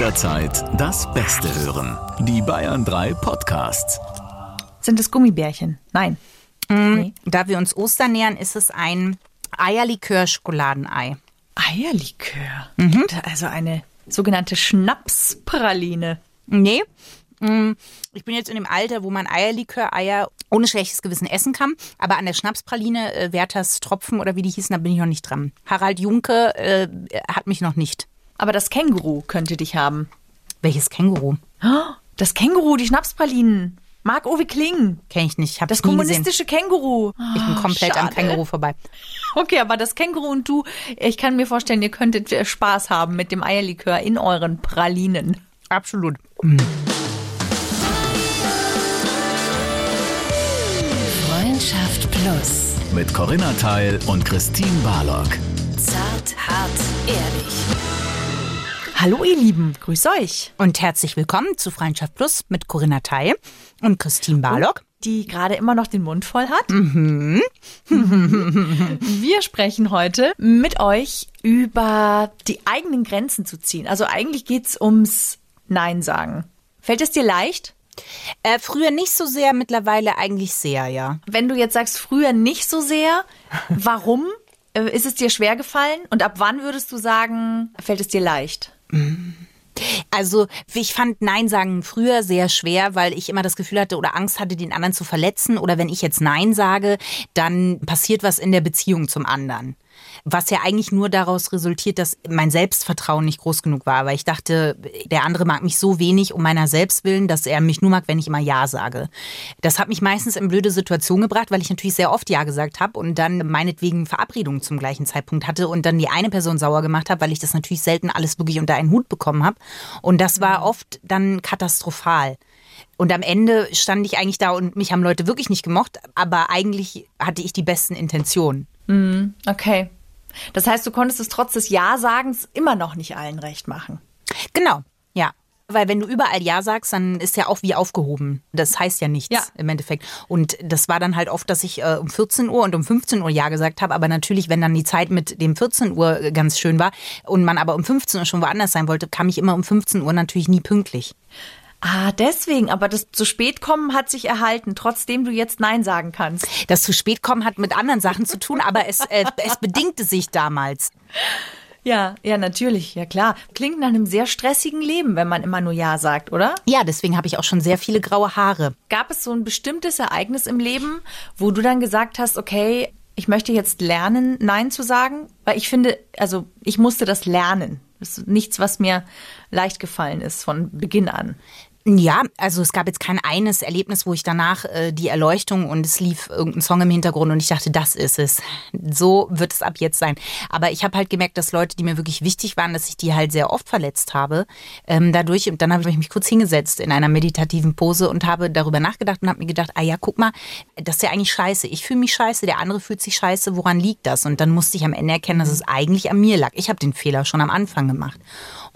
jederzeit das Beste hören. Die Bayern 3 Podcasts. Sind es Gummibärchen? Nein. Nee. Da wir uns Ostern nähern, ist es ein Eierlikör-Schokoladenei. Eierlikör. Mhm. Also eine sogenannte Schnapspraline. Nee. mm, Ich bin jetzt in dem Alter, wo man Eierlikör-Eier ohne schlechtes Gewissen essen kann. Aber an der Schnapspraline, äh, Werthers Tropfen oder wie die hießen, da bin ich noch nicht dran. Harald Junke äh, hat mich noch nicht. Aber das Känguru könnte dich haben. Welches Känguru? Das Känguru, die Schnapspralinen. Marc-Uwe Kling. Kenne ich nicht. Hab Das nie gesehen. kommunistische Känguru. Ich bin Ah, komplett am schade. Känguru vorbei. Okay, aber das Känguru und du, ich kann mir vorstellen, ihr könntet äh, Spaß haben mit dem Eierlikör in euren Pralinen. Absolut. Freundschaft Plus. Mit Corinna Teil und Christine Barlock. Zart, hart, ehrlich. Hallo ihr Lieben, grüß euch. Und herzlich willkommen zu Freundschaft Plus mit Corinna Teil und Christine Barlock. Die gerade immer noch den Mund voll hat. Wir sprechen heute mit euch über die eigenen Grenzen zu ziehen. Also eigentlich geht's ums Nein sagen. Fällt es dir leicht? Äh, früher nicht so sehr, mittlerweile eigentlich sehr, ja. Wenn du jetzt sagst, früher nicht so sehr, warum? Äh, Ist es dir schwer gefallen? Und ab wann würdest du sagen, fällt es dir leicht? Also ich fand Nein sagen früher sehr schwer, weil ich immer das Gefühl hatte oder Angst hatte, den anderen zu verletzen. Oder wenn ich jetzt Nein sage, dann passiert was in der Beziehung zum anderen. Was ja eigentlich nur daraus resultiert, dass mein Selbstvertrauen nicht groß genug war. Weil ich dachte, der andere mag mich so wenig um meiner selbst willen, dass er mich nur mag, wenn ich immer Ja sage. Das hat mich meistens in blöde Situationen gebracht, weil ich natürlich sehr oft Ja gesagt habe und dann meinetwegen Verabredungen zum gleichen Zeitpunkt hatte und dann die eine Person sauer gemacht habe, weil ich das natürlich selten alles wirklich unter einen Hut bekommen habe. Und das war oft dann katastrophal. Und am Ende stand ich eigentlich da und mich haben Leute wirklich nicht gemocht, aber eigentlich hatte ich die besten Intentionen. Okay. Das heißt, du konntest es trotz des Ja-Sagens immer noch nicht allen recht machen. Genau, ja. Weil wenn du überall Ja sagst, dann ist ja auch wie aufgehoben. Das heißt ja nichts Ja. im Endeffekt. Und das war dann halt oft, dass ich äh, um 14 Uhr und um 15 Uhr Ja gesagt habe. Aber natürlich, wenn dann die Zeit mit dem 14 Uhr äh, ganz schön war und man aber um 15 Uhr schon woanders sein wollte, kam ich immer um 15 Uhr natürlich nie pünktlich. Ah, deswegen. Aber das zu spät kommen hat sich erhalten, trotzdem du jetzt Nein sagen kannst. Das zu spät kommen hat mit anderen Sachen zu tun, aber es, äh, es bedingte sich damals. Ja, ja, natürlich, ja klar. Klingt nach einem sehr stressigen Leben, wenn man immer nur Ja sagt, oder? Ja, deswegen habe ich auch schon sehr viele graue Haare. Gab es so ein bestimmtes Ereignis im Leben, wo du dann gesagt hast, okay, ich möchte jetzt lernen, Nein zu sagen? Weil ich finde, also ich musste das lernen. Das ist nichts, was mir leicht gefallen ist von Beginn an. Ja, also es gab jetzt kein eines Erlebnis, wo ich danach äh, die Erleuchtung und es lief irgendein Song im Hintergrund und ich dachte, das ist es. So wird es ab jetzt sein. Aber ich habe halt gemerkt, dass Leute, die mir wirklich wichtig waren, dass ich die halt sehr oft verletzt habe. Ähm, dadurch und dann habe ich mich kurz hingesetzt in einer meditativen Pose und habe darüber nachgedacht und habe mir gedacht, ah ja, guck mal, das ist ja eigentlich scheiße. Ich fühle mich scheiße, der andere fühlt sich scheiße. Woran liegt das? Und dann musste ich am Ende erkennen, dass es eigentlich an mir lag. Ich habe den Fehler schon am Anfang gemacht.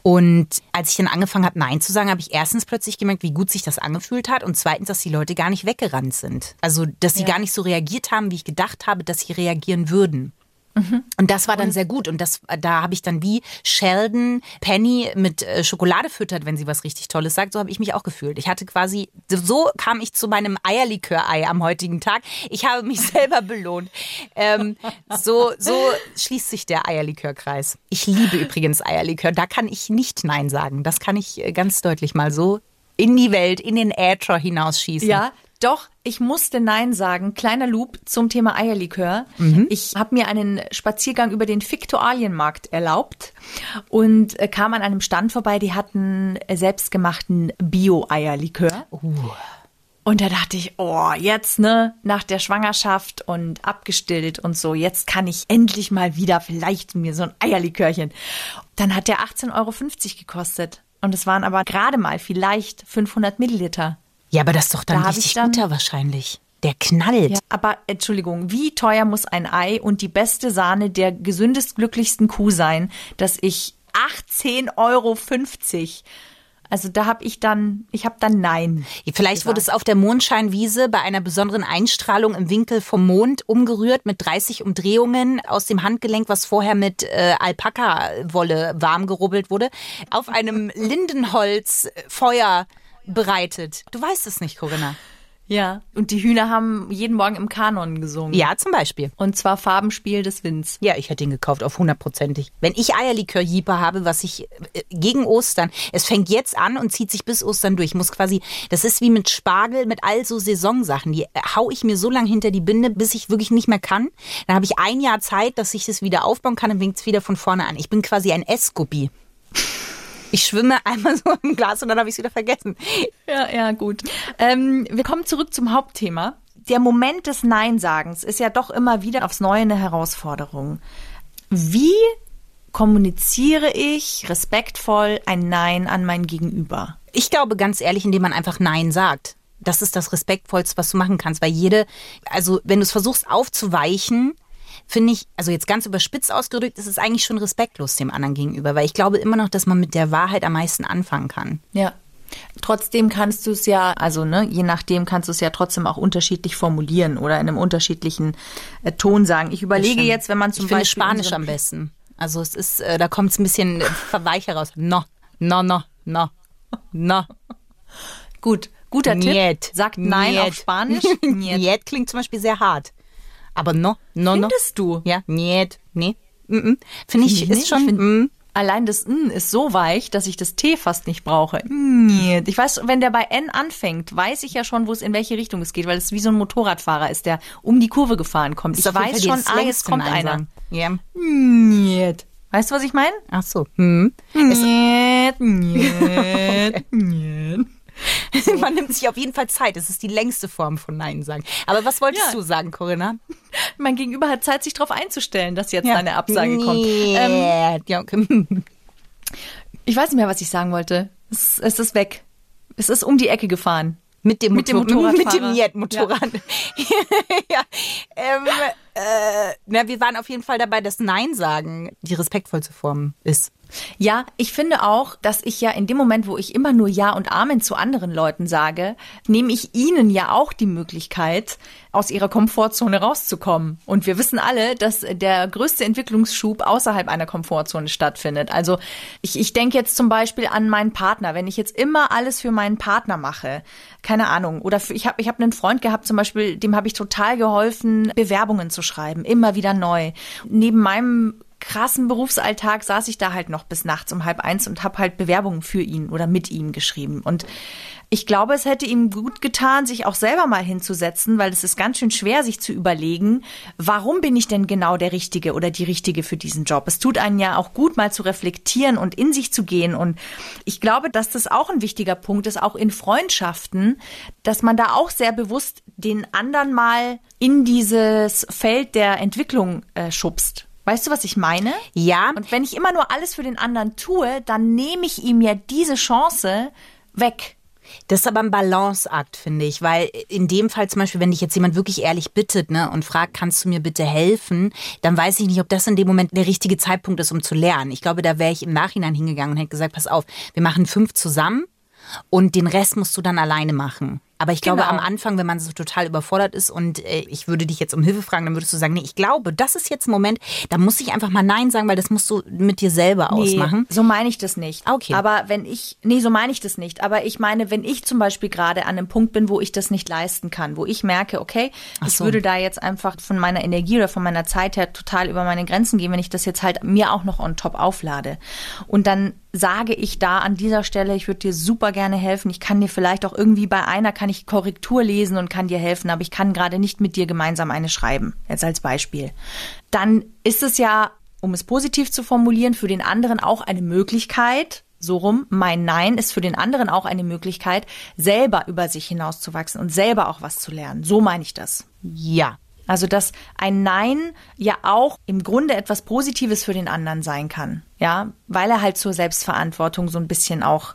Und als ich dann angefangen habe, Nein zu sagen, habe ich erstens plötzlich gemerkt, wie gut sich das angefühlt hat und zweitens, dass die Leute gar nicht weggerannt sind. Also, dass sie Ja. gar nicht so reagiert haben, wie ich gedacht habe, dass sie reagieren würden. Und das war dann sehr gut. Und das, da habe ich dann wie Sheldon Penny mit äh, Schokolade füttert, wenn sie was richtig Tolles sagt. So habe ich mich auch gefühlt. Ich hatte quasi, so kam ich zu meinem Eierlikör-Ei am heutigen Tag. Ich habe mich selber belohnt. Ähm, so, so schließt sich der Eierlikörkreis. Ich liebe übrigens Eierlikör. Da kann ich nicht Nein sagen. Das kann ich äh, ganz deutlich mal so in die Welt, in den Äther hinausschießen. Ja, doch, ich musste Nein sagen. Kleiner Loop zum Thema Eierlikör. Ich habe mir einen Spaziergang über den Viktualienmarkt erlaubt und äh, kam an einem Stand vorbei, die hatten äh, selbstgemachten Bio-Eierlikör. Und da dachte ich, oh, jetzt, ne, nach der Schwangerschaft und abgestillt und so, jetzt kann ich endlich mal wieder vielleicht mir so ein Eierlikörchen. Dann hat der 18,50 Euro gekostet. Und es waren aber gerade mal vielleicht 500 Milliliter. Ja, aber das ist doch dann Da richtig ich dann- guter wahrscheinlich. Der knallt. Ja, aber Entschuldigung, wie teuer muss ein Ei und die beste Sahne der gesündest glücklichsten Kuh sein, dass ich 18,50 Euro. Also da habe ich dann, ich habe dann Nein. Vielleicht wurde es auf der Mondscheinwiese bei einer besonderen Einstrahlung im Winkel vom Mond umgerührt mit 30 Umdrehungen aus dem Handgelenk, was vorher mit äh, Alpaka-Wolle warm gerubbelt wurde, auf einem Lindenholz-Feuer bereitet. Du weißt es nicht, Corinna. Ja. Und die Hühner haben jeden Morgen im Kanon gesungen. Ja, zum Beispiel. Und zwar Farbenspiel des Winds. Ja, ich hätte ihn gekauft, auf hundertprozentig. Wenn ich Eierlikör-Jeeper habe, was ich äh, gegen Ostern, es fängt jetzt an und zieht sich bis Ostern durch. Ich muss quasi, das ist wie mit Spargel, mit all so Saisonsachen. Die äh, hau ich mir so lange hinter die Binde, bis ich wirklich nicht mehr kann. Dann habe ich ein Jahr Zeit, dass ich das wieder aufbauen kann und fängt es wieder von vorne an. Ich bin quasi ein Esskopie. Ich schwimme einmal so im Glas und dann habe ich es wieder vergessen. Ja, ja, gut. Ähm, wir kommen zurück zum Hauptthema. Der Moment des Nein-Sagens ist ja doch immer wieder aufs Neue eine Herausforderung. Wie kommuniziere ich respektvoll ein Nein an mein Gegenüber? Ich glaube ganz ehrlich, indem man einfach Nein sagt. Das ist das Respektvollste, was du machen kannst, weil jede, also wenn du es versuchst aufzuweichen, finde ich, also jetzt ganz überspitzt ausgedrückt, ist es eigentlich schon respektlos dem anderen gegenüber, weil ich glaube immer noch, dass man mit der Wahrheit am meisten anfangen kann. Ja. Trotzdem kannst du es ja, also ne, je nachdem kannst du es ja trotzdem auch unterschiedlich formulieren oder in einem unterschiedlichen äh, Ton sagen. Ich überlege jetzt, wenn man zum ich Beispiel Spanisch am besten. Also es ist, äh, da kommt es ein bisschen verweicher raus. No, no, no, no, no. Gut, guter Niet. Tipp. Sagt Nein Niet. auf Spanisch. Niet. Niet klingt zum Beispiel sehr hart. Aber no, no, no. Findest du? Ja, niet, nee. Mm -mm. Finde ich, Find ich ist nicht. schon. Ich find- mm. Allein das N ist so weich, dass ich das T fast nicht brauche. Niet. Ich weiß, wenn der bei N anfängt, weiß ich ja schon, wo es in welche Richtung es geht, weil es wie so ein Motorradfahrer ist, der um die Kurve gefahren kommt. Ich jeden weiß schon, ah, jetzt längste kommt einer. Ja. Niet. Weißt du, was ich meine? Ach so. Hm. Niet, niet, niet. Man nimmt sich auf jeden Fall Zeit. Es ist die längste Form von Nein sagen. Aber was wolltest Ja. du sagen, Corinna? Mein Gegenüber hat Zeit, sich darauf einzustellen, dass jetzt eine Absage kommt. Nee. Ähm, ja, ich weiß nicht mehr, was ich sagen wollte. Es, es ist weg. Es ist um die Ecke gefahren. Mit dem, Mit dem Motor- Motorradfahrer. Mit dem Jet-Motorrad. Ja. Ähm, äh, na, wir waren auf jeden Fall dabei, dass Nein sagen die respektvollste Form ist. Ja, ich finde auch, dass ich ja in dem Moment, wo ich immer nur Ja und Amen zu anderen Leuten sage, nehme ich ihnen ja auch die Möglichkeit, aus ihrer Komfortzone rauszukommen. Und wir wissen alle, dass der größte Entwicklungsschub außerhalb einer Komfortzone stattfindet. Also ich, ich denke jetzt zum Beispiel an meinen Partner. Wenn ich jetzt immer alles für meinen Partner mache, keine Ahnung, oder für, ich habe ich hab einen Freund gehabt zum Beispiel, dem habe ich total geholfen, Bewerbungen zu schreiben, immer wieder neu. Neben meinem krassen Berufsalltag saß ich da halt noch bis nachts um halb eins und habe halt Bewerbungen für ihn oder mit ihm geschrieben. Und ich glaube, es hätte ihm gut getan, sich auch selber mal hinzusetzen, weil es ist ganz schön schwer, sich zu überlegen, warum bin ich denn genau der Richtige oder die Richtige für diesen Job. Es tut einen ja auch gut, mal zu reflektieren und in sich zu gehen. Und ich glaube, dass das auch ein wichtiger Punkt ist, auch in Freundschaften, dass man da auch sehr bewusst den anderen mal in dieses Feld der Entwicklung äh, schubst. Weißt du, was ich meine? Ja, Und wenn ich immer nur alles für den anderen tue, dann nehme ich ihm ja diese Chance weg. Das ist aber ein Balanceakt, finde ich, weil in dem Fall zum Beispiel, wenn dich jetzt jemand wirklich ehrlich bittet ne, und fragt, kannst du mir bitte helfen, dann weiß ich nicht, ob das in dem Moment der richtige Zeitpunkt ist, um zu lernen. Ich glaube, da wäre ich im Nachhinein hingegangen und hätte gesagt, pass auf, wir machen fünf zusammen und den Rest musst du dann alleine machen. Aber ich glaube, Genau. am Anfang, wenn man so total überfordert ist und äh, ich würde dich jetzt um Hilfe fragen, dann würdest du sagen, nee, ich glaube, das ist jetzt ein Moment, da muss ich einfach mal Nein sagen, weil das musst du mit dir selber ausmachen. so meine ich das nicht. Okay. Aber wenn ich, nee, so meine ich das nicht. Aber ich meine, wenn ich zum Beispiel gerade an einem Punkt bin, wo ich das nicht leisten kann, wo ich merke, okay, Ach ich so. würde da jetzt einfach von meiner Energie oder von meiner Zeit her total über meine Grenzen gehen, wenn ich das jetzt halt mir auch noch on top auflade. Und dann sage ich da an dieser Stelle, ich würde dir super gerne helfen. Ich kann dir vielleicht auch irgendwie bei einer kann ich Korrektur lesen und kann dir helfen, aber ich kann gerade nicht mit dir gemeinsam eine schreiben. Jetzt als Beispiel. Dann ist es ja, um es positiv zu formulieren, für den anderen auch eine Möglichkeit, so rum, mein Nein ist für den anderen auch eine Möglichkeit, selber über sich hinauszuwachsen und selber auch was zu lernen. So meine ich das. Ja. Also, dass ein Nein ja auch im Grunde etwas Positives für den anderen sein kann. Ja, weil er halt zur Selbstverantwortung so ein bisschen auch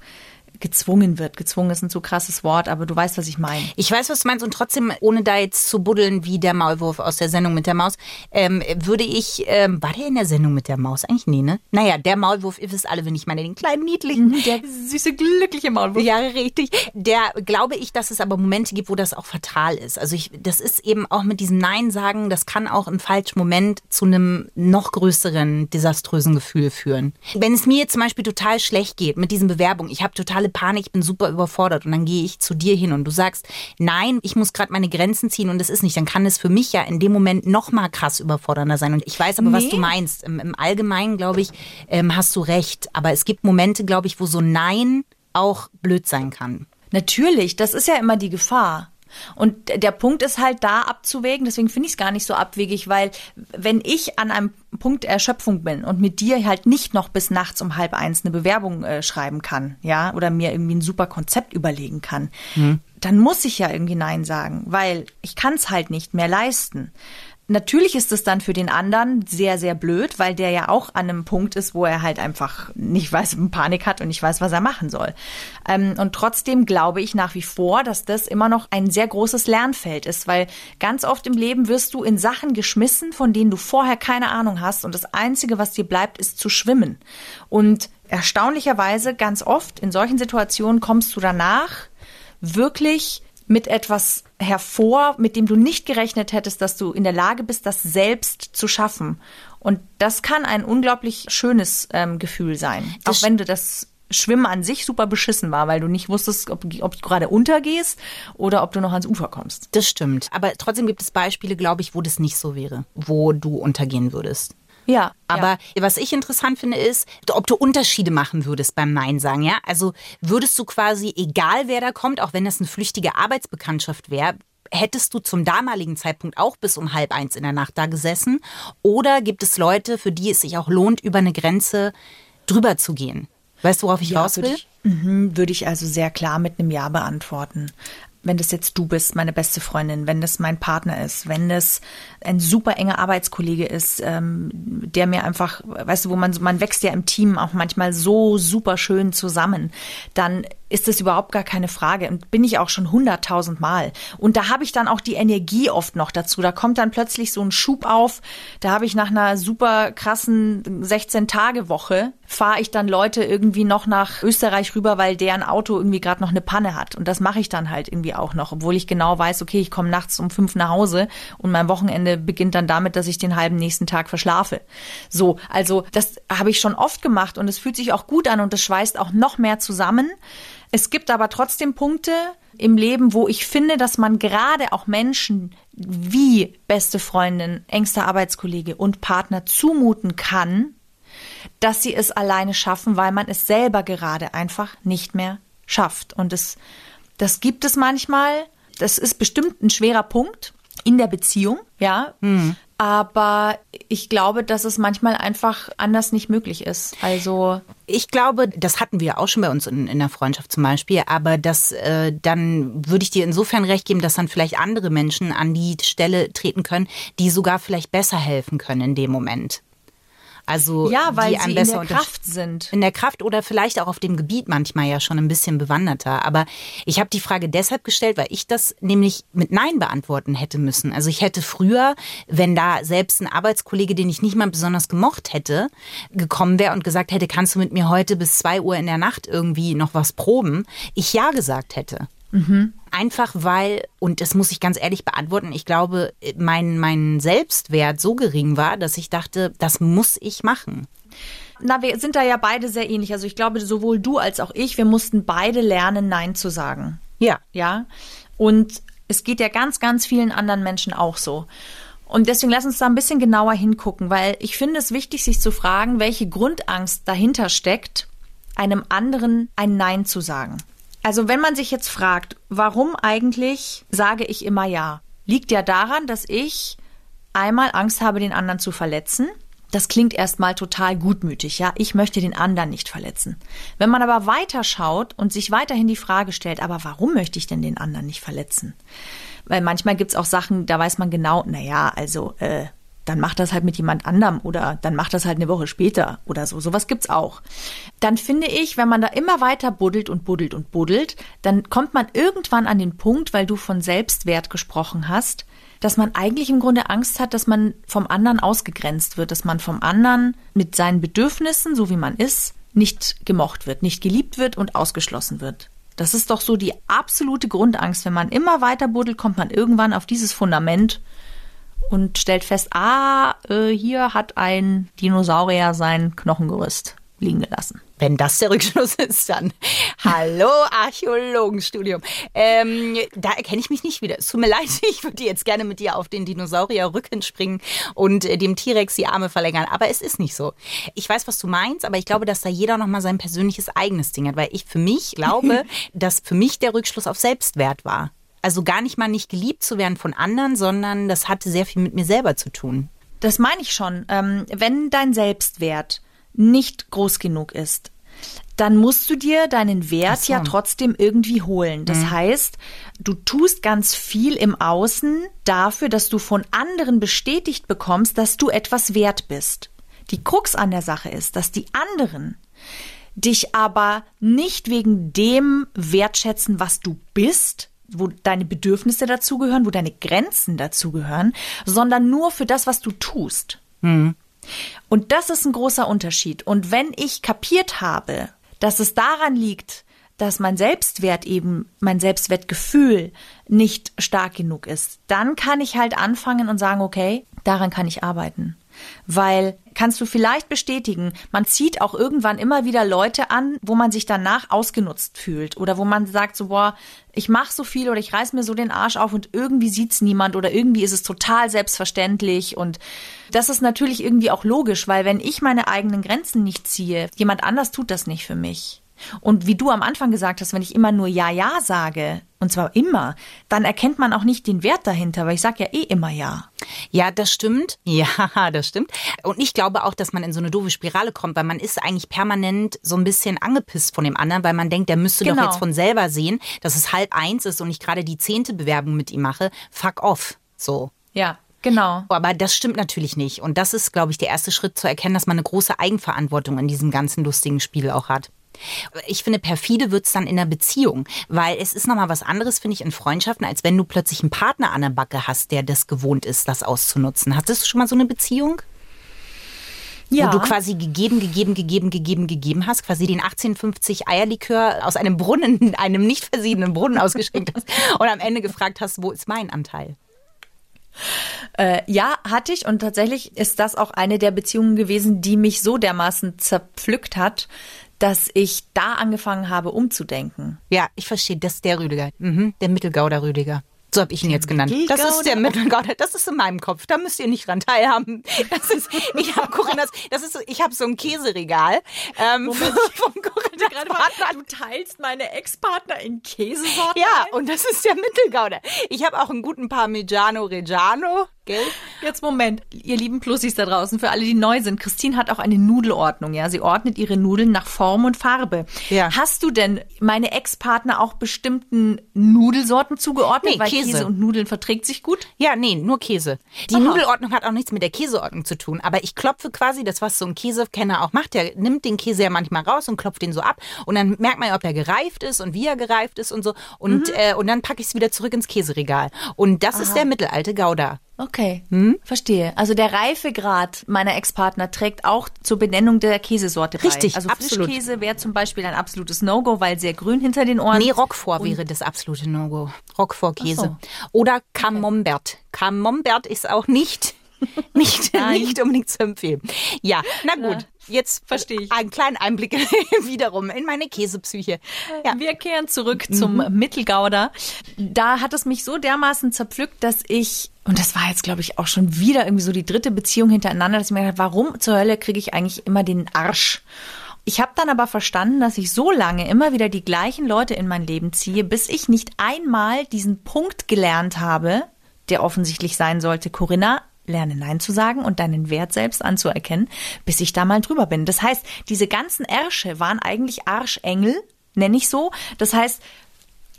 gezwungen wird. Gezwungen ist ein zu krasses Wort, aber du weißt, was ich meine. Ich weiß, was du meinst und trotzdem, ohne da jetzt zu buddeln wie der Maulwurf aus der Sendung mit der Maus, ähm, würde ich, ähm, war der in der Sendung mit der Maus? Eigentlich nee, ne? Naja, der Maulwurf, ihr wisst alle, wenn ich meine, den kleinen niedlichen. Mhm, der süße, glückliche Maulwurf. Ja, richtig. Der glaube ich, dass es aber Momente gibt, wo das auch fatal ist. Also ich, das ist eben auch mit diesem Nein sagen, das kann auch im falschen Moment zu einem noch größeren, desaströsen Gefühl führen. Wenn es mir zum Beispiel total schlecht geht mit diesen Bewerbungen, ich habe totale Panik, ich bin super überfordert und dann gehe ich zu dir hin und du sagst, nein, ich muss gerade meine Grenzen ziehen und das ist nicht, dann kann es für mich ja in dem Moment noch mal krass überfordernder sein. Und ich weiß aber, nee. was du meinst. Im, im Allgemeinen, glaube ich, ähm, hast du recht. Aber es gibt Momente, glaube ich, wo so Nein auch blöd sein kann. Natürlich, das ist ja immer die Gefahr. Und der Punkt ist halt da abzuwägen, deswegen finde ich es gar nicht so abwegig, weil wenn ich an einem Punkt Erschöpfung bin und mit dir halt nicht noch bis nachts um halb eins eine Bewerbung äh, schreiben kann, ja, oder mir irgendwie ein super Konzept überlegen kann, hm. dann muss ich ja irgendwie Nein sagen, weil ich kann es halt nicht mehr leisten. Natürlich ist es dann für den anderen sehr, sehr blöd, weil der ja auch an einem Punkt ist, wo er halt einfach nicht weiß, Panik hat und nicht weiß, was er machen soll. Ähm, und trotzdem glaube ich nach wie vor, dass das immer noch ein sehr großes Lernfeld ist, weil ganz oft im Leben wirst du in Sachen geschmissen, von denen du vorher keine Ahnung hast und das Einzige, was dir bleibt, ist zu schwimmen. Und erstaunlicherweise ganz oft in solchen Situationen kommst du danach wirklich mit etwas hervor, mit dem du nicht gerechnet hättest, dass du in der Lage bist, das selbst zu schaffen. Und das kann ein unglaublich schönes ähm, Gefühl sein. Das auch wenn du das Schwimmen an sich super beschissen war, weil du nicht wusstest, ob, ob du gerade untergehst oder ob du noch ans Ufer kommst. Das stimmt. Aber trotzdem gibt es Beispiele, glaube ich, wo das nicht so wäre, wo du untergehen würdest. Ja. Aber ja. was ich interessant finde, ist, ob du Unterschiede machen würdest beim Nein sagen, ja? Also würdest du quasi, egal wer da kommt, auch wenn das eine flüchtige Arbeitsbekanntschaft wäre, hättest du zum damaligen Zeitpunkt auch bis um halb eins in der Nacht da gesessen? Oder gibt es Leute, für die es sich auch lohnt, über eine Grenze drüber zu gehen? Weißt du, worauf ich ja, raus will? Würde ich, mh, würde ich also sehr klar mit einem Ja beantworten wenn das jetzt du bist, meine beste Freundin, wenn das mein Partner ist, wenn das ein super enger Arbeitskollege ist, ähm, der mir einfach, weißt du, wo man man wächst ja im Team auch manchmal so super schön zusammen, dann ist das überhaupt gar keine Frage und bin ich auch schon hunderttausend Mal. Und da habe ich dann auch die Energie oft noch dazu. Da kommt dann plötzlich so ein Schub auf. Da habe ich nach einer super krassen 16-Tage-Woche fahre ich dann Leute irgendwie noch nach Österreich rüber, weil deren Auto irgendwie gerade noch eine Panne hat. Und das mache ich dann halt irgendwie auch noch, obwohl ich genau weiß, okay, ich komme nachts um fünf nach Hause und mein Wochenende beginnt dann damit, dass ich den halben nächsten Tag verschlafe. So, also das habe ich schon oft gemacht und es fühlt sich auch gut an und es schweißt auch noch mehr zusammen. Es gibt aber trotzdem Punkte im Leben, wo ich finde, dass man gerade auch Menschen wie beste Freundin, engster Arbeitskollege und Partner zumuten kann, dass sie es alleine schaffen, weil man es selber gerade einfach nicht mehr schafft. Und das, das gibt es manchmal. Das ist bestimmt ein schwerer Punkt in der Beziehung, ja. Hm. Aber ich glaube, dass es manchmal einfach anders nicht möglich ist. Also ich glaube, das hatten wir auch schon bei uns in, in der Freundschaft zum Beispiel. Aber das äh, dann würde ich dir insofern recht geben, dass dann vielleicht andere Menschen an die Stelle treten können, die sogar vielleicht besser helfen können in dem Moment. Also ja, weil die sie in der Kraft sind. In der Kraft oder vielleicht auch auf dem Gebiet manchmal ja schon ein bisschen bewanderter. Aber ich habe die Frage deshalb gestellt, weil ich das nämlich mit Nein beantworten hätte müssen. Also ich hätte früher, wenn da selbst ein Arbeitskollege, den ich nicht mal besonders gemocht hätte, gekommen wäre und gesagt hätte, kannst du mit mir heute bis zwei Uhr in der Nacht irgendwie noch was proben, ich ja gesagt hätte. Mhm. Einfach weil, und das muss ich ganz ehrlich beantworten, ich glaube, mein, mein Selbstwert so gering war, dass ich dachte, das muss ich machen. Na, wir sind da ja beide sehr ähnlich. Also ich glaube, sowohl du als auch ich, wir mussten beide lernen, Nein zu sagen. Ja. Ja. Und es geht ja ganz, ganz vielen anderen Menschen auch so. Und deswegen lass uns da ein bisschen genauer hingucken, weil ich finde es wichtig, sich zu fragen, welche Grundangst dahinter steckt, einem anderen ein Nein zu sagen. Also wenn man sich jetzt fragt, warum eigentlich sage ich immer ja, liegt ja daran, dass ich einmal Angst habe, den anderen zu verletzen. Das klingt erstmal total gutmütig, ja. Ich möchte den anderen nicht verletzen. Wenn man aber weiterschaut und sich weiterhin die Frage stellt, aber warum möchte ich denn den anderen nicht verletzen? Weil manchmal gibt's auch Sachen, da weiß man genau, na ja, also äh, dann mach das halt mit jemand anderem oder dann mach das halt eine Woche später oder so. Sowas gibt's auch. Dann finde ich, wenn man da immer weiter buddelt und buddelt und buddelt, dann kommt man irgendwann an den Punkt, weil du von Selbstwert gesprochen hast, dass man eigentlich im Grunde Angst hat, dass man vom anderen ausgegrenzt wird, dass man vom anderen mit seinen Bedürfnissen, so wie man ist, nicht gemocht wird, nicht geliebt wird und ausgeschlossen wird. Das ist doch so die absolute Grundangst. Wenn man immer weiter buddelt, kommt man irgendwann auf dieses Fundament und stellt fest, ah, äh, hier hat ein Dinosaurier sein Knochengerüst liegen gelassen. Wenn das der Rückschluss ist, dann hallo Archäologenstudium. Ähm, da erkenne ich mich nicht wieder. Es tut mir leid, ich würde jetzt gerne mit dir auf den Dinosaurierrücken springen und äh, dem T-Rex die Arme verlängern. Aber es ist nicht so. Ich weiß, was du meinst, aber ich glaube, dass da jeder nochmal sein persönliches eigenes Ding hat. Weil ich für mich glaube, dass für mich der Rückschluss auf Selbstwert war. Also gar nicht mal nicht geliebt zu werden von anderen, sondern das hatte sehr viel mit mir selber zu tun. Das meine ich schon. Ähm, wenn dein Selbstwert nicht groß genug ist, dann musst du dir deinen Wert so. ja trotzdem irgendwie holen. Das Mhm. heißt, du tust ganz viel im Außen dafür, dass du von anderen bestätigt bekommst, dass du etwas wert bist. Die Krux an der Sache ist, dass die anderen dich aber nicht wegen dem wertschätzen, was du bist, wo deine Bedürfnisse dazugehören, wo deine Grenzen dazugehören, sondern nur für das, was du tust. Und das ist ein großer Unterschied. Und wenn ich kapiert habe, dass es daran liegt, dass mein Selbstwert eben, mein Selbstwertgefühl nicht stark genug ist, dann kann ich halt anfangen und sagen, okay, daran kann ich arbeiten. Weil, kannst du vielleicht bestätigen, man zieht auch irgendwann immer wieder Leute an, wo man sich danach ausgenutzt fühlt oder wo man sagt so, boah, ich mache so viel oder ich reiß mir so den Arsch auf und irgendwie sieht's niemand oder irgendwie ist es total selbstverständlich und das ist natürlich irgendwie auch logisch, weil wenn ich meine eigenen Grenzen nicht ziehe, jemand anders tut das nicht für mich. Und wie du am Anfang gesagt hast, wenn ich immer nur Ja, Ja sage, und zwar immer, dann erkennt man auch nicht den Wert dahinter, weil ich sage ja eh immer Ja. Ja, das stimmt. Ja, das stimmt. Und ich glaube auch, dass man in so eine doofe Spirale kommt, weil man ist eigentlich permanent so ein bisschen angepisst von dem anderen, weil man denkt, der müsste Genau. doch jetzt von selber sehen, dass es halb eins ist und ich gerade die zehnte Bewerbung mit ihm mache. Fuck off. So. Ja, genau. Aber das stimmt natürlich nicht. Und das ist, glaube ich, der erste Schritt zu erkennen, dass man eine große Eigenverantwortung in diesem ganzen lustigen Spiel auch hat. Ich finde, perfide wird's dann in der Beziehung, weil es ist nochmal was anderes, finde ich, in Freundschaften, als wenn du plötzlich einen Partner an der Backe hast, der das gewohnt ist, das auszunutzen. Hattest du schon mal so eine Beziehung? Ja. Wo du quasi gegeben, gegeben, gegeben, gegeben, gegeben hast, quasi den 1850 Eierlikör aus einem Brunnen, einem nicht versiehenen Brunnen ausgeschenkt hast und am Ende gefragt hast, wo ist mein Anteil? Äh, ja, hatte ich und tatsächlich ist das auch eine der Beziehungen gewesen, die mich so dermaßen zerpflückt hat, dass ich da angefangen habe umzudenken. Ja, ich verstehe, das ist der Rüdiger, mhm, der Mittelgauder Rüdiger. So habe ich ihn jetzt genannt. Das ist der Mittelgauder. Das ist in meinem Kopf. Da müsst ihr nicht dran teilhaben. Das ist, ich habe Corinnas, das ist so, ich habe so ein Käseregal ähm, vom Corinnas Partner. du teilst meine Ex-Partner in Käsesorten? Ja, und das ist der Mittelgauder. Ich habe auch einen guten Parmigiano Reggiano, gell? Jetzt Moment, ihr lieben Plussis da draußen, für alle, die neu sind. Christine hat auch eine Nudelordnung, ja. Sie ordnet ihre Nudeln nach Form und Farbe. Ja. Hast du denn meine Ex-Partner auch bestimmten Nudelsorten zugeordnet? Nee, Käse. Käse und Nudeln verträgt sich gut? Ja, nee, nur Käse. Die Aha. Nudelordnung hat auch nichts mit der Käseordnung zu tun. Aber ich klopfe quasi, das was so ein Käsekenner auch macht, der nimmt den Käse ja manchmal raus und klopft den so ab. Und dann merkt man ja, ob er gereift ist und wie er gereift ist und so. Und, äh, und dann packe ich es wieder zurück ins Käseregal. Und das ist der mittelalte Gouda. Okay, Hm? verstehe. Also der Reifegrad meiner Ex-Partner trägt auch zur Benennung der Käsesorte bei. Richtig, Also absolut. Frischkäse wäre zum Beispiel ein absolutes No-Go, weil sehr grün hinter den Ohren. Nee, Roquefort wäre das absolute No-Go. Roquefort-Käse. Ach Oder Camembert. Camembert ist auch nicht, nicht, nicht unbedingt zu empfehlen. Ja, na gut. Jetzt Verstehe ich. einen kleinen Einblick wiederum in meine Käsepsyche. Ja. Wir kehren zurück zum Mhm. Mittelgauder. Da hat es mich so dermaßen zerpflückt, dass ich, und das war jetzt, glaube ich, auch schon wieder irgendwie so die dritte Beziehung hintereinander, dass ich mir gedacht habe, warum zur Hölle kriege ich eigentlich immer den Arsch? Ich habe dann aber verstanden, dass ich so lange immer wieder die gleichen Leute in mein Leben ziehe, bis ich nicht einmal diesen Punkt gelernt habe, der offensichtlich sein sollte, Corinna, lerne Nein zu sagen und deinen Wert selbst anzuerkennen, bis ich da mal drüber bin. Das heißt, diese ganzen Ärsche waren eigentlich Arschengel, nenne ich so. Das heißt,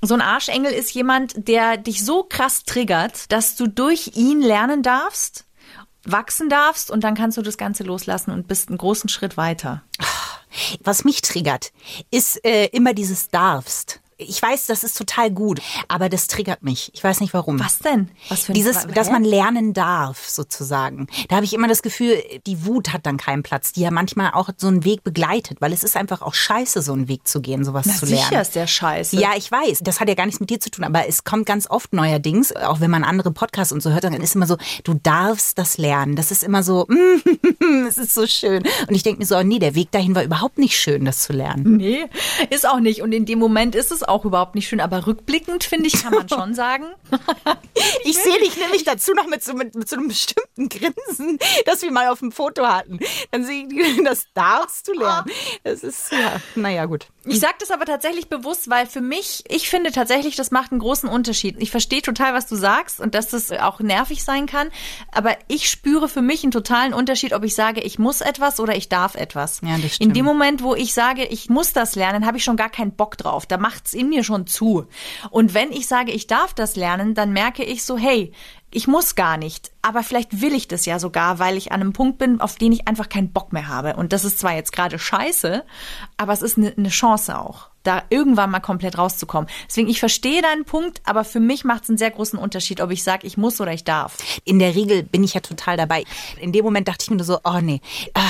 so ein Arschengel ist jemand, der dich so krass triggert, dass du durch ihn lernen darfst wachsen darfst und dann kannst du das Ganze loslassen und bist einen großen Schritt weiter. Was mich triggert, ist äh, immer dieses darfst. Ich weiß, das ist total gut, aber das triggert mich. Ich weiß nicht warum. Was denn? Was für ein Dieses, dass man lernen darf, sozusagen. Da habe ich immer das Gefühl, die Wut hat dann keinen Platz, die ja manchmal auch so einen Weg begleitet, weil es ist einfach auch scheiße, so einen Weg zu gehen, sowas Na, zu lernen. sicher ist der scheiße. Ja, ich weiß. Das hat ja gar nichts mit dir zu tun, aber es kommt ganz oft neuerdings, auch wenn man andere Podcasts und so hört, dann ist immer so, du darfst das lernen. Das ist immer so, es ist so schön. Und ich denke mir so, oh nee, der Weg dahin war überhaupt nicht schön, das zu lernen. Nee, ist auch nicht. Und in dem Moment ist es auch überhaupt nicht schön. Aber rückblickend, finde ich, kann man schon sagen. Ich sehe dich nämlich dazu noch mit so, mit, mit so einem bestimmten Grinsen, das wir mal auf dem Foto hatten. Dann sehe ich, das darfst du lernen. Das ist, ja, naja, gut. Ich sage das aber tatsächlich bewusst, weil für mich, ich finde tatsächlich, das macht einen großen Unterschied. Ich verstehe total, was du sagst und dass das auch nervig sein kann. Aber ich spüre für mich einen totalen Unterschied, ob ich sage, ich muss etwas oder ich darf etwas. Ja, das in stimmt. dem Moment, wo ich sage, ich muss das lernen, habe ich schon gar keinen Bock drauf. Da macht's in mir schon zu. Und wenn ich sage, ich darf das lernen, dann merke ich so, hey, ich muss gar nicht, aber vielleicht will ich das ja sogar, weil ich an einem Punkt bin, auf den ich einfach keinen Bock mehr habe. Und das ist zwar jetzt gerade scheiße, aber es ist eine, eine Chance auch, da irgendwann mal komplett rauszukommen. Deswegen, ich verstehe deinen Punkt, aber für mich macht es einen sehr großen Unterschied, ob ich sage, ich muss oder ich darf. In der Regel bin ich ja total dabei. In dem Moment dachte ich mir nur so, oh nee. Ah,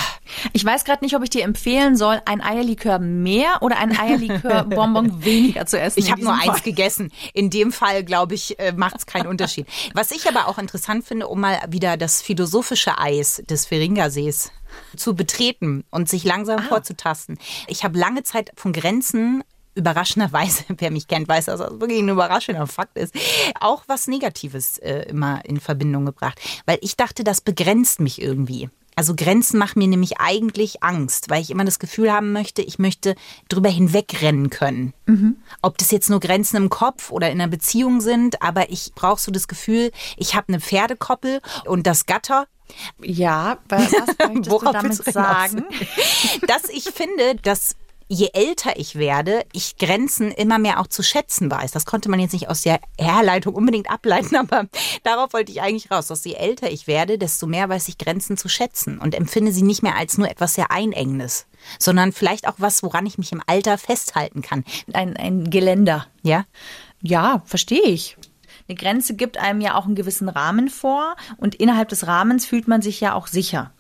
Ich weiß gerade nicht, ob ich dir empfehlen soll, ein Eierlikör mehr oder ein Eierlikör-Bonbon weniger zu essen. ich habe nur diesem eins Fall. gegessen. In dem Fall, glaube ich, äh, macht es keinen Unterschied. Was ich aber auch interessant finde, um mal wieder das philosophische Eis des Feringersees zu betreten und sich langsam vorzutasten. Ich habe lange Zeit von Grenzen überraschenderweise, wer mich kennt, weiß, dass das wirklich ein überraschender Fakt ist, auch was Negatives äh, immer in Verbindung gebracht. Weil ich dachte, das begrenzt mich irgendwie. Also Grenzen machen mir nämlich eigentlich Angst, weil ich immer das Gefühl haben möchte, ich möchte drüber hinwegrennen können. Ob das jetzt nur Grenzen im Kopf oder in einer Beziehung sind, aber ich brauche so das Gefühl, ich habe eine Pferdekoppel und das Gatter Ja, was möchtest du Worauf damit du hinaus? sagen? dass ich finde, dass je älter ich werde, ich Grenzen immer mehr auch zu schätzen weiß. Das konnte man jetzt nicht aus der Herleitung unbedingt ableiten, aber darauf wollte ich eigentlich raus. Dass je älter ich werde, desto mehr weiß ich Grenzen zu schätzen und empfinde sie nicht mehr als nur etwas sehr Einengendes, sondern vielleicht auch was, woran ich mich im Alter festhalten kann. Ein, ein Geländer. Ja? Ja, verstehe ich. Eine Grenze gibt einem ja auch einen gewissen Rahmen vor und innerhalb des Rahmens fühlt man sich ja auch sicher.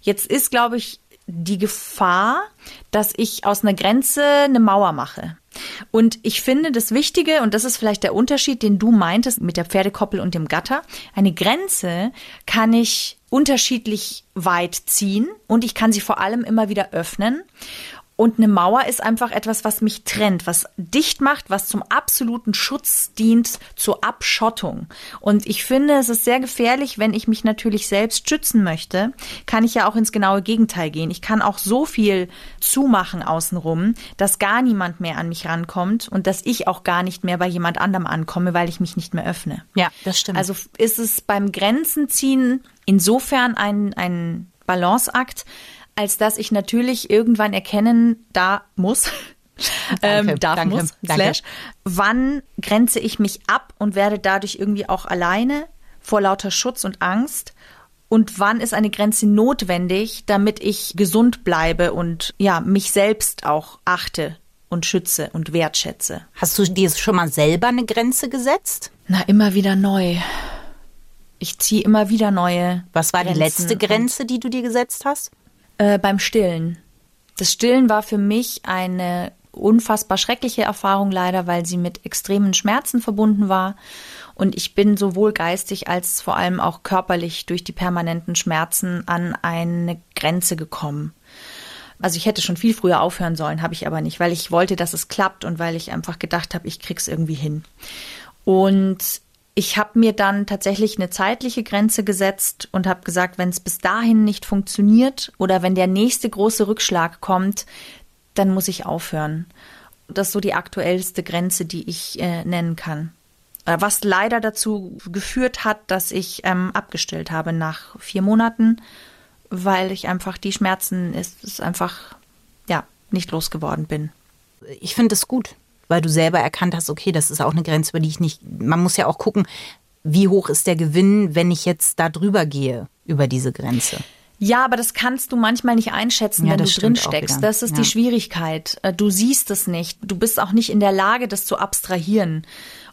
Jetzt ist, glaube ich, die Gefahr, dass ich aus einer Grenze eine Mauer mache. Und ich finde das Wichtige, und das ist vielleicht der Unterschied, den du meintest mit der Pferdekoppel und dem Gatter, eine Grenze kann ich unterschiedlich weit ziehen und ich kann sie vor allem immer wieder öffnen. Und eine Mauer ist einfach etwas, was mich trennt, was dicht macht, was zum absoluten Schutz dient, zur Abschottung. Und ich finde, es ist sehr gefährlich, wenn ich mich natürlich selbst schützen möchte, kann ich ja auch ins genaue Gegenteil gehen. Ich kann auch so viel zumachen außenrum, dass gar niemand mehr an mich rankommt und dass ich auch gar nicht mehr bei jemand anderem ankomme, weil ich mich nicht mehr öffne. Ja, das stimmt. Also ist es beim Grenzenziehen insofern ein, ein Balanceakt, als dass ich natürlich irgendwann erkennen da muss, Danke, ähm, darf danke, muss, danke. slash, wann grenze ich mich ab und werde dadurch irgendwie auch alleine vor lauter Schutz und Angst und wann ist eine Grenze notwendig, damit ich gesund bleibe und ja, mich selbst auch achte und schütze und wertschätze. Hast du dir schon mal selber eine Grenze gesetzt? Na, immer wieder neu. Ich ziehe immer wieder neue. Was war die Grenzen letzte und- Grenze, die du dir gesetzt hast? Äh, beim Stillen. Das Stillen war für mich eine unfassbar schreckliche Erfahrung leider, weil sie mit extremen Schmerzen verbunden war. Und ich bin sowohl geistig als vor allem auch körperlich durch die permanenten Schmerzen an eine Grenze gekommen. Also ich hätte schon viel früher aufhören sollen, habe ich aber nicht, weil ich wollte, dass es klappt und weil ich einfach gedacht habe, ich krieg's irgendwie hin. Und ich habe mir dann tatsächlich eine zeitliche Grenze gesetzt und habe gesagt, wenn es bis dahin nicht funktioniert oder wenn der nächste große Rückschlag kommt, dann muss ich aufhören. Das ist so die aktuellste Grenze, die ich äh, nennen kann. Äh, Was leider dazu geführt hat, dass ich ähm, abgestellt habe nach vier Monaten, weil ich einfach die Schmerzen ist, ist einfach ja nicht losgeworden bin. ich finde es gut, weil du selber erkannt hast, okay, das ist auch eine Grenze, über die ich nicht. Man muss ja auch gucken, wie hoch ist der Gewinn, wenn ich jetzt da drüber gehe über diese Grenze? Ja, aber das kannst du manchmal nicht einschätzen, Ja, wenn du drin steckst. Das ist Ja. die Schwierigkeit. Äh, Du siehst es nicht. Du bist auch nicht in der Lage, das zu abstrahieren.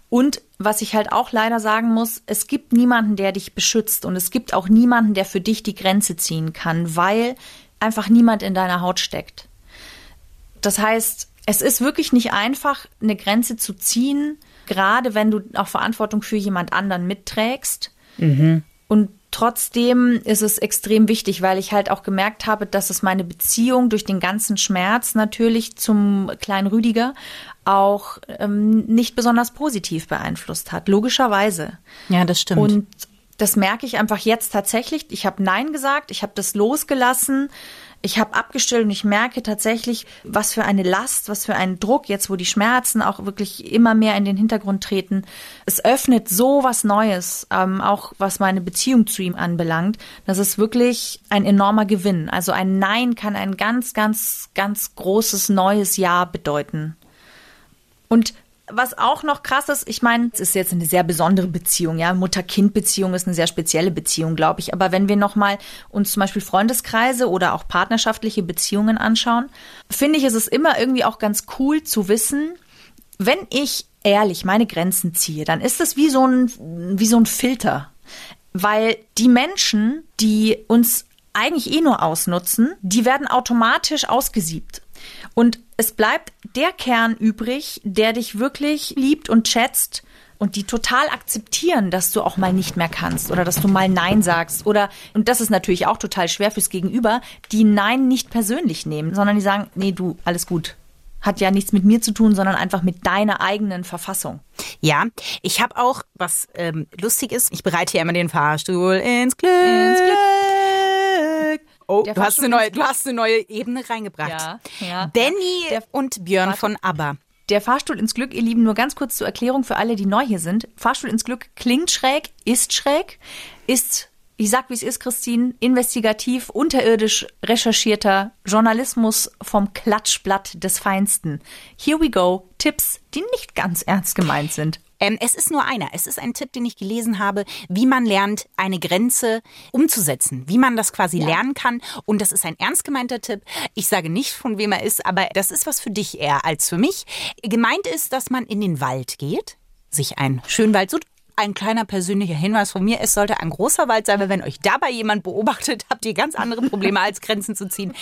Und was ich halt auch leider sagen muss, es gibt niemanden, der dich beschützt und es gibt auch niemanden, der für dich die Grenze ziehen kann, weil einfach niemand in deiner Haut steckt. Das heißt, es ist wirklich nicht einfach, eine Grenze zu ziehen, gerade wenn du auch Verantwortung für jemand anderen mitträgst. Und trotzdem ist es extrem wichtig, weil ich halt auch gemerkt habe, dass es meine Beziehung durch den ganzen Schmerz natürlich zum kleinen Rüdiger auch ähm, nicht besonders positiv beeinflusst hat, logischerweise. Ja, das stimmt. Und das merke ich einfach jetzt tatsächlich. Ich habe Nein gesagt, ich habe das losgelassen, ich habe abgestellt und ich merke tatsächlich, was für eine Last, was für ein Druck, jetzt wo die Schmerzen auch wirklich immer mehr in den Hintergrund treten. Es öffnet so was Neues, ähm, auch was meine Beziehung zu ihm anbelangt. Das ist wirklich ein enormer Gewinn. Also ein Nein kann ein ganz, ganz, ganz großes neues Ja bedeuten. Und was auch noch krass ist, ich meine, es ist jetzt eine sehr besondere Beziehung, ja. Mutter-Kind-Beziehung ist eine sehr spezielle Beziehung, glaube ich. Aber wenn wir nochmal uns zum Beispiel Freundeskreise oder auch partnerschaftliche Beziehungen anschauen, finde ich, ist es immer irgendwie auch ganz cool zu wissen, wenn ich ehrlich meine Grenzen ziehe, dann ist es wie so ein, wie so ein Filter. Weil die Menschen, die uns eigentlich eh nur ausnutzen, die werden automatisch ausgesiebt. Und es bleibt der Kern übrig, der dich wirklich liebt und schätzt und die total akzeptieren, dass du auch mal nicht mehr kannst oder dass du mal Nein sagst oder, und das ist natürlich auch total schwer fürs Gegenüber, die Nein nicht persönlich nehmen, sondern die sagen, nee, du, alles gut. Hat ja nichts mit mir zu tun, sondern einfach mit deiner eigenen Verfassung. Ja, ich habe auch, was ähm, lustig ist, ich bereite ja immer den Fahrstuhl ins Glück. Oh, du hast, eine neue, du hast eine neue Ebene reingebracht. Ja, ja, Danny. Der- und Björn Warte. von ABBA. Der Fahrstuhl ins Glück, ihr Lieben, nur ganz kurz zur Erklärung für alle, die neu hier sind. Fahrstuhl ins Glück klingt schräg, ist schräg, ist, ich sag wie es ist, Christine, investigativ, unterirdisch recherchierter Journalismus vom Klatschblatt des Feinsten. Here we go, Tipps, die nicht ganz ernst gemeint sind. Ähm, es ist nur einer. Es ist ein Tipp, den ich gelesen habe, wie man lernt, eine Grenze umzusetzen, wie man das quasi lernen kann. Und das ist ein ernst gemeinter Tipp. Ich sage nicht, von wem er ist, aber das ist was für dich eher als für mich. Gemeint ist, dass man in den Wald geht, sich einen schönen Wald sucht. Ein kleiner persönlicher Hinweis von mir, es sollte ein großer Wald sein, weil wenn euch dabei jemand beobachtet, habt ihr ganz andere Probleme als Grenzen zu ziehen.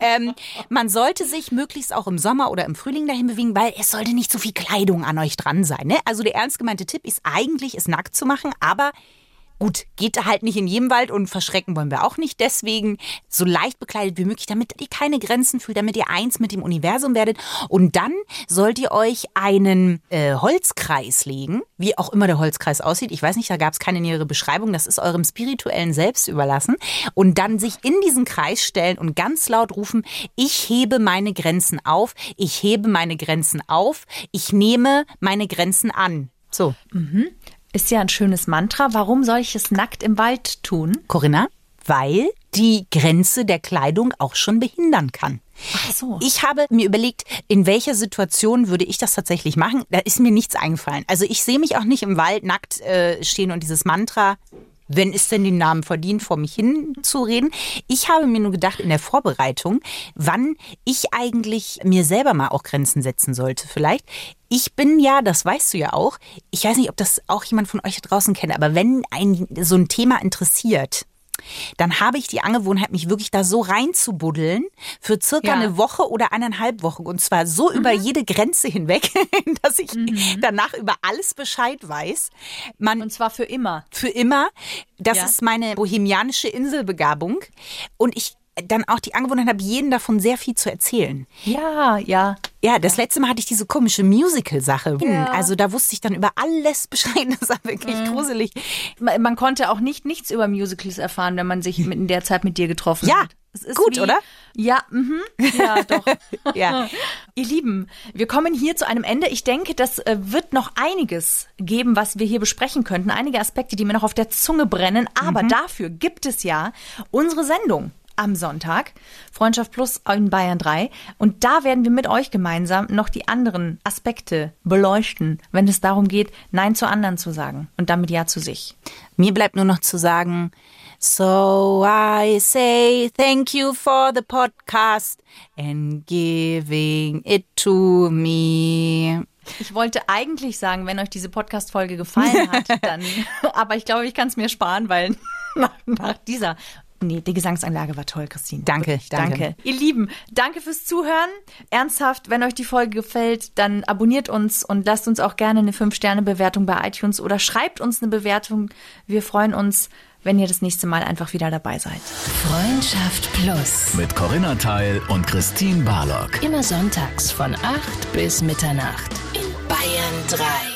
Ähm, man sollte sich möglichst auch im Sommer oder im Frühling dahin bewegen, weil es sollte nicht so viel Kleidung an euch dran sein. Ne? Also der ernst gemeinte Tipp ist eigentlich, es nackt zu machen, aber Gut, geht halt nicht in jedem Wald und verschrecken wollen wir auch nicht. Deswegen so leicht bekleidet wie möglich, damit ihr keine Grenzen fühlt, damit ihr eins mit dem Universum werdet. Und dann sollt ihr euch einen äh, Holzkreis legen, wie auch immer der Holzkreis aussieht. Ich weiß nicht, da gab es keine nähere Beschreibung. Das ist eurem spirituellen Selbst überlassen. Und dann sich in diesen Kreis stellen und ganz laut rufen, ich hebe meine Grenzen auf, ich hebe meine Grenzen auf, ich nehme meine Grenzen an. So, Ist ja ein schönes Mantra. Warum soll ich es nackt im Wald tun? Corinna, weil die Grenze der Kleidung auch schon behindern kann. Ach so. Ich habe mir überlegt, in welcher Situation würde ich das tatsächlich machen. Da ist mir nichts eingefallen. Also ich sehe mich auch nicht im Wald nackt äh, stehen und dieses Mantra, wenn es denn den Namen verdient, vor mich hin zu reden. Ich habe mir nur gedacht in der Vorbereitung, wann ich eigentlich mir selber mal auch Grenzen setzen sollte vielleicht. Ich bin ja, das weißt du ja auch, ich weiß nicht, ob das auch jemand von euch da draußen kennt, aber wenn ein so ein Thema interessiert, dann habe ich die Angewohnheit, mich wirklich da so reinzubuddeln für circa Ja. eine Woche oder eineinhalb Wochen. Und zwar so über jede Grenze hinweg, dass ich danach über alles Bescheid weiß. Man, Und zwar für immer. für immer. Das Ja. ist meine bohemianische Inselbegabung. Und ich dann auch die Angewohnheit habe, jeden davon sehr viel zu erzählen. Ja, ja. Ja, das letzte Mal hatte ich diese komische Musical-Sache. Ja. Also da wusste ich dann über alles Bescheid. Das war wirklich gruselig. Man man konnte auch nicht nichts über Musicals erfahren, wenn man sich mit- in der Zeit mit dir getroffen Ja, hat. Gut, oder? Ja, mhm. ja, doch. Ja. Ihr Lieben, wir kommen hier zu einem Ende. Ich denke, das äh, wird noch einiges geben, was wir hier besprechen könnten. Einige Aspekte, die mir noch auf der Zunge brennen. Aber Mhm. dafür gibt es ja unsere Sendung. Am Sonntag. Freundschaft Plus in Bayern 3. Und da werden wir mit euch gemeinsam noch die anderen Aspekte beleuchten, wenn es darum geht, Nein zu anderen zu sagen und damit Ja zu sich. Mir bleibt nur noch zu sagen, So I say thank you for the podcast and giving it to me. Ich wollte eigentlich sagen, wenn euch diese Podcast-Folge gefallen hat, dann, aber ich glaube, ich kann es mir sparen, weil nach, nach dieser Nee, die Gesangsanlage war toll, Christine. Danke, danke. danke. Ihr Lieben, danke fürs Zuhören. Ernsthaft, wenn euch die Folge gefällt, dann abonniert uns und lasst uns auch gerne eine 5-Sterne-Bewertung bei iTunes oder schreibt uns eine Bewertung. Wir freuen uns, wenn ihr das nächste Mal einfach wieder dabei seid. Freundschaft Plus. Mit Corinna Teil und Christine Barlock. Immer sonntags von 8 bis Mitternacht in Bayern 3.